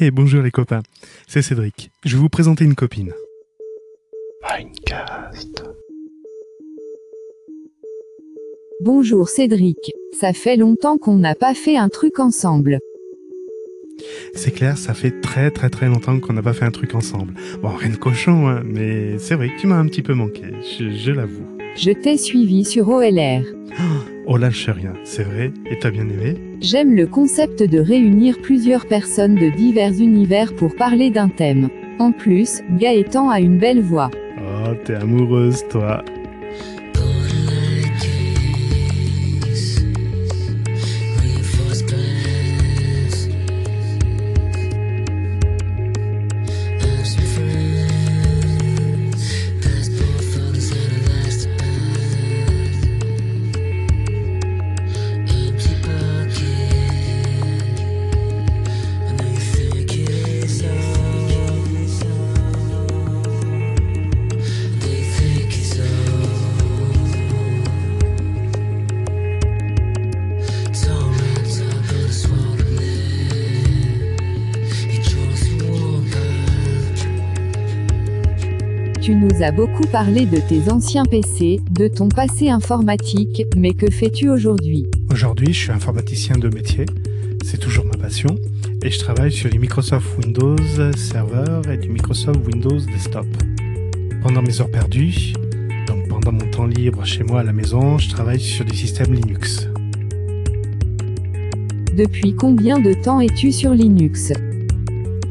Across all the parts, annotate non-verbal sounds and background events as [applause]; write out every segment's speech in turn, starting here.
Hey, bonjour les copains, c'est Cédric. Je vais vous présenter une copine. Minecast. Bonjour Cédric, ça fait longtemps qu'on n'a pas fait un truc ensemble. C'est clair, ça fait très très très longtemps qu'on n'a pas fait un truc ensemble. Bon, rien de cochon, hein, mais c'est vrai que tu m'as un petit peu manqué, je, je l'avoue. Je t'ai suivi sur OLR. Oh lâche rien, c'est vrai, et t'as bien aimé? J'aime le concept de réunir plusieurs personnes de divers univers pour parler d'un thème. En plus, Gaëtan a une belle voix. Oh, t'es amoureuse, toi. Nous as beaucoup parlé de tes anciens PC, de ton passé informatique, mais que fais-tu aujourd'hui? Aujourd'hui, je suis informaticien de métier, c'est toujours ma passion, et je travaille sur les Microsoft Windows Server et du Microsoft Windows Desktop. Pendant mes heures perdues, donc pendant mon temps libre chez moi à la maison, je travaille sur des systèmes Linux. Depuis combien de temps es-tu sur Linux?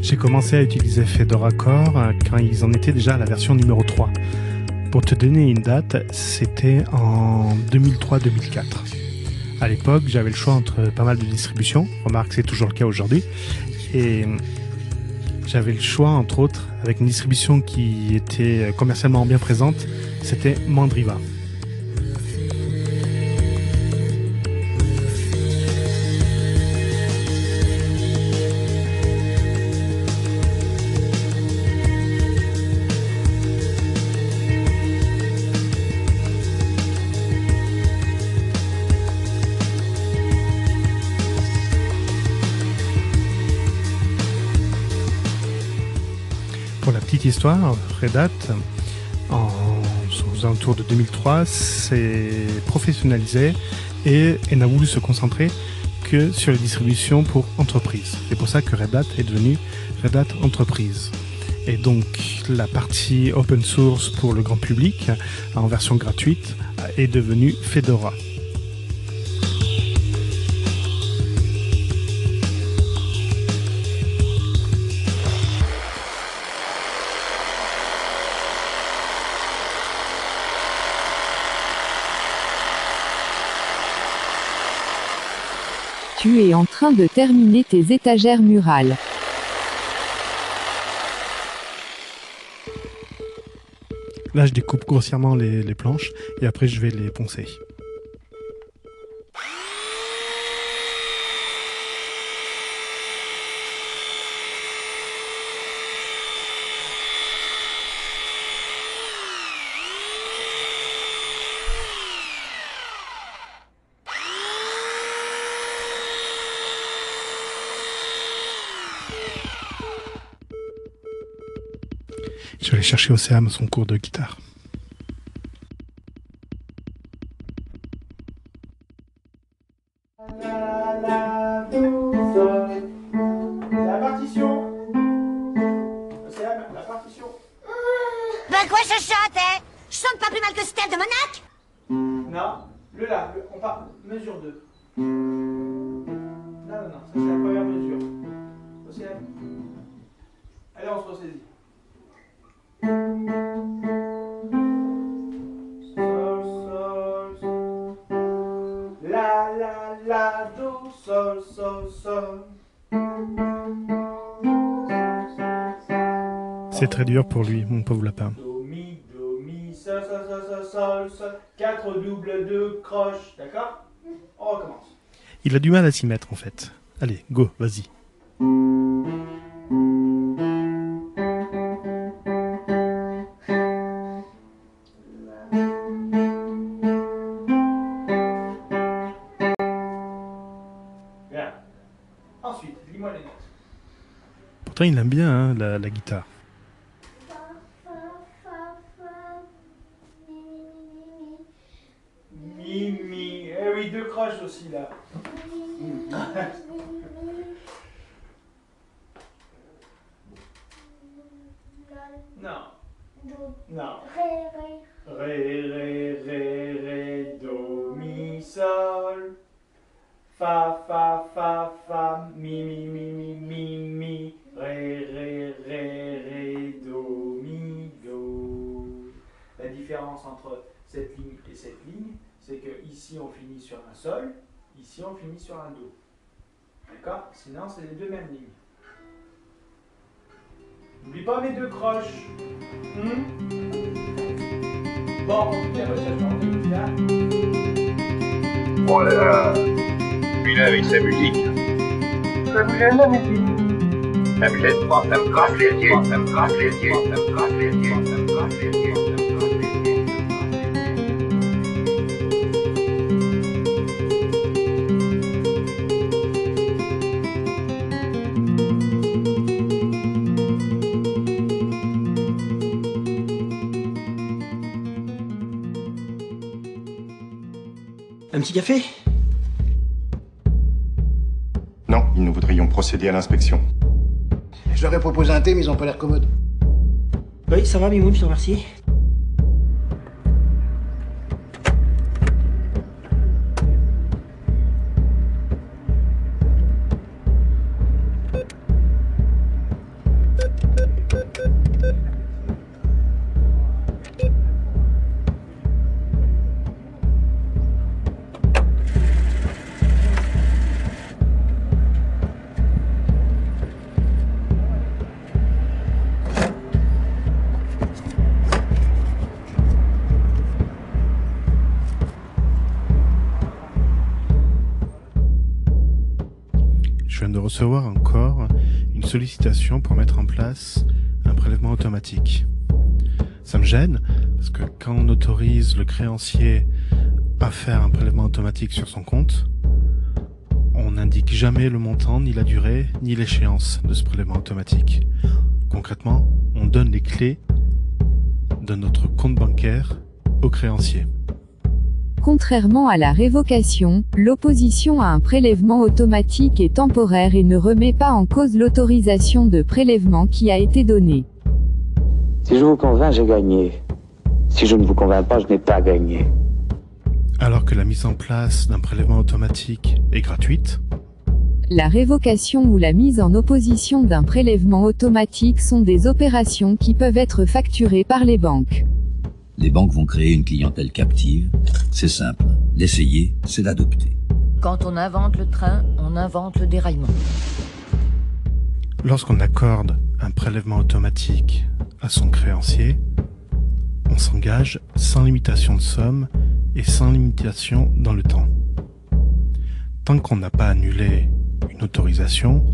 J'ai commencé à utiliser Fedora Core euh, quand ils en étaient déjà à la version numéro 3. Pour te donner une date, c'était en 2003-2004. À l'époque, j'avais le choix entre pas mal de distributions, remarque c'est toujours le cas aujourd'hui, et j'avais le choix entre autres avec une distribution qui était commercialement bien présente, c'était Mandriva. Pour la petite histoire, Red Hat, en, aux alentours de 2003, s'est professionnalisé et, et n'a voulu se concentrer que sur les distributions pour entreprises. C'est pour ça que Red Hat est devenu Red Hat Entreprise. Et donc la partie open source pour le grand public, en version gratuite, est devenue Fedora. En train de terminer tes étagères murales. Là, je découpe grossièrement les planches et après, je vais les poncer. Je vais aller chercher Océane son cours de guitare. La partition Océane, la partition Ben quoi je chante, hein? Je chante pas plus mal que Steph de Monac Non, le là, le- on part, mesure 2. Non, non, non, ça c'est la première mesure. Océane Allez, on se ressaisit. Sol, sol, sol. C'est très dur pour lui, mon pauvre lapin. Do, mi, do, mi, sol, sol, sol, sol, sol, sol. 4 double 2 croche, d'accord? On recommence. Il a du mal à s'y mettre en fait. Allez, go, vas-y. Pourtant, il aime bien hein, la, la guitare. Mi, mi. Eh oui, deux croches aussi là. [laughs] Non, non. Ré, ré, ré, ré, do, mi, sol. Fa, fa, fa, c'est que ici on finit sur un sol, ici on finit sur un do. D'accord? Sinon, c'est les deux mêmes lignes. N'oublie pas mes deux croches. Hmm? Bon, en cas, bah, ça chante bien. Oh là là Lui là avec sa musique. Ça vous gêne la musique Ça me gêne pas, ça me craque les yeux, ça me craque les yeux, ça me craque les yeux, ça me craque les yeux, Un petit café? Non, nous voudrions procéder à l'inspection. Je leur ai proposé un thé, mais ils ont pas l'air commodes. Oui, ça va, Mimoun, je te remercie. Viens de recevoir encore une sollicitation pour mettre en place un prélèvement automatique. Ça me gêne parce que quand on autorise le créancier à faire un prélèvement automatique sur son compte, on n'indique jamais le montant, ni la durée, ni l'échéance de ce prélèvement automatique. Concrètement, on donne les clés de notre compte bancaire au créancier. Contrairement à la révocation, l'opposition à un prélèvement automatique est temporaire et ne remet pas en cause l'autorisation de prélèvement qui a été donnée. Si je vous convainc, j'ai gagné. Si je ne vous convainc pas, je n'ai pas gagné. Alors que la mise en place d'un prélèvement automatique est gratuite, La révocation ou la mise en opposition d'un prélèvement automatique sont des opérations qui peuvent être facturées par les banques. Les banques vont créer une clientèle captive. C'est simple. L'essayer, c'est l'adopter. Quand on invente le train, on invente le déraillement. Lorsqu'on accorde un prélèvement automatique à son créancier, on s'engage sans limitation de somme et sans limitation dans le temps. Tant qu'on n'a pas annulé une autorisation,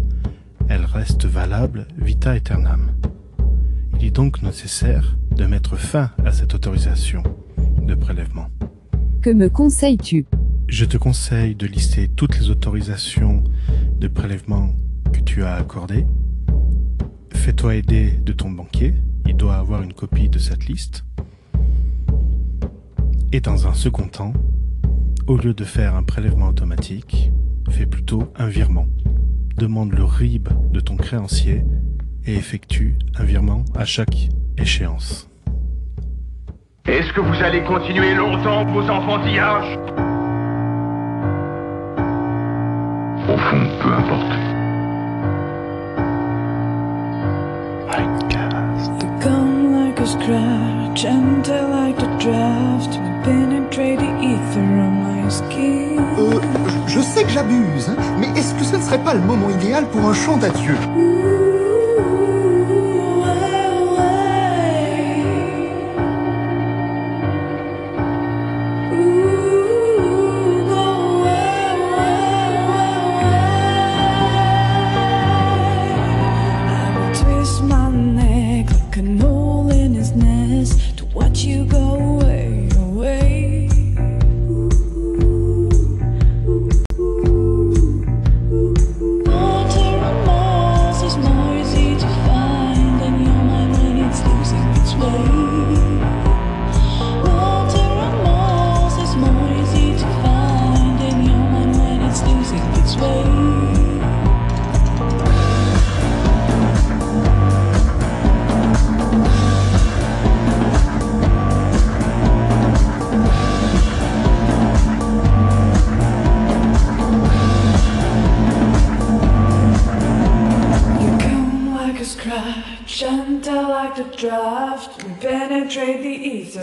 elle reste valable vita aeternam. Il est donc nécessaire de mettre fin à cette autorisation de prélèvement. Que me conseilles-tu? Je te conseille de lister toutes les autorisations de prélèvement que tu as accordées. Fais-toi aider de ton banquier, il doit avoir une copie de cette liste. Et dans un second temps, au lieu de faire un prélèvement automatique, fais plutôt un virement. Demande le RIB de ton créancier et effectue un virement à chaque échéance. Est-ce que vous allez continuer longtemps vos enfantillages? Au fond, peu importe. You come like a scratch, gentle like the draft. Penetrate the ether on my skin. Euh, je sais que j'abuse, hein, mais est-ce que ce ne serait pas le moment idéal pour un chant d'adieu? Ooh,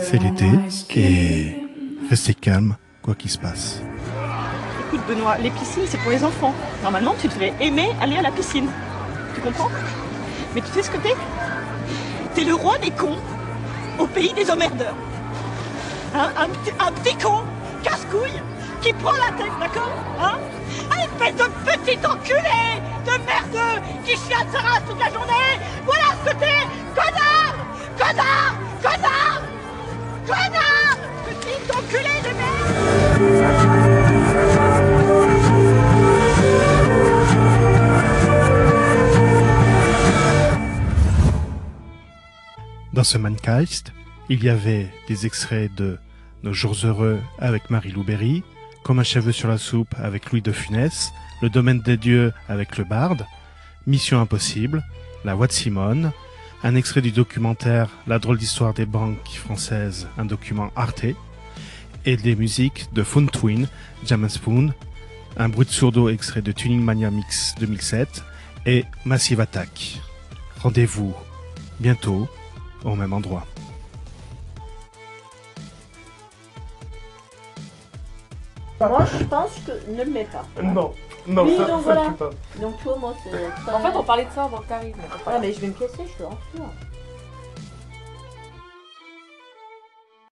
C'est l'été et restez calme, quoi qu'il se passe. Écoute Benoît, les piscines c'est pour les enfants. Normalement tu devrais aimer aller à la piscine. Tu comprends? Mais tu sais ce que t'es? T'es le roi des cons au pays des emmerdeurs. Hein un, petit, un petit con, casse-couille, qui prend la tête, d'accord? Hein? Un espèce de petit enculé de merdeux qui chiale sa race toute la journée De Dans ce Mangeist, il y avait des extraits de Nos jours heureux avec Marie-Lou Berry, Comme un cheveu sur la soupe avec Louis de Funès, Le domaine des dieux avec le barde, Mission impossible, La voix de Simone, un extrait du documentaire La drôle d'histoire des banques françaises, un document Arte, et des musiques de Phone Twin, Jam Spoon, un bruit de sourdeau extrait de Tuning Mania Mix 2007 et Massive Attack. Rendez-vous bientôt au même endroit. Moi, je pense que ne le mets pas. Non, non, oui, ça- donc ça, voilà. Donc, toi, moi, c'est. En fait, on parlait de ça avant que t'arrives. Ah, mais je vais me casser, je te en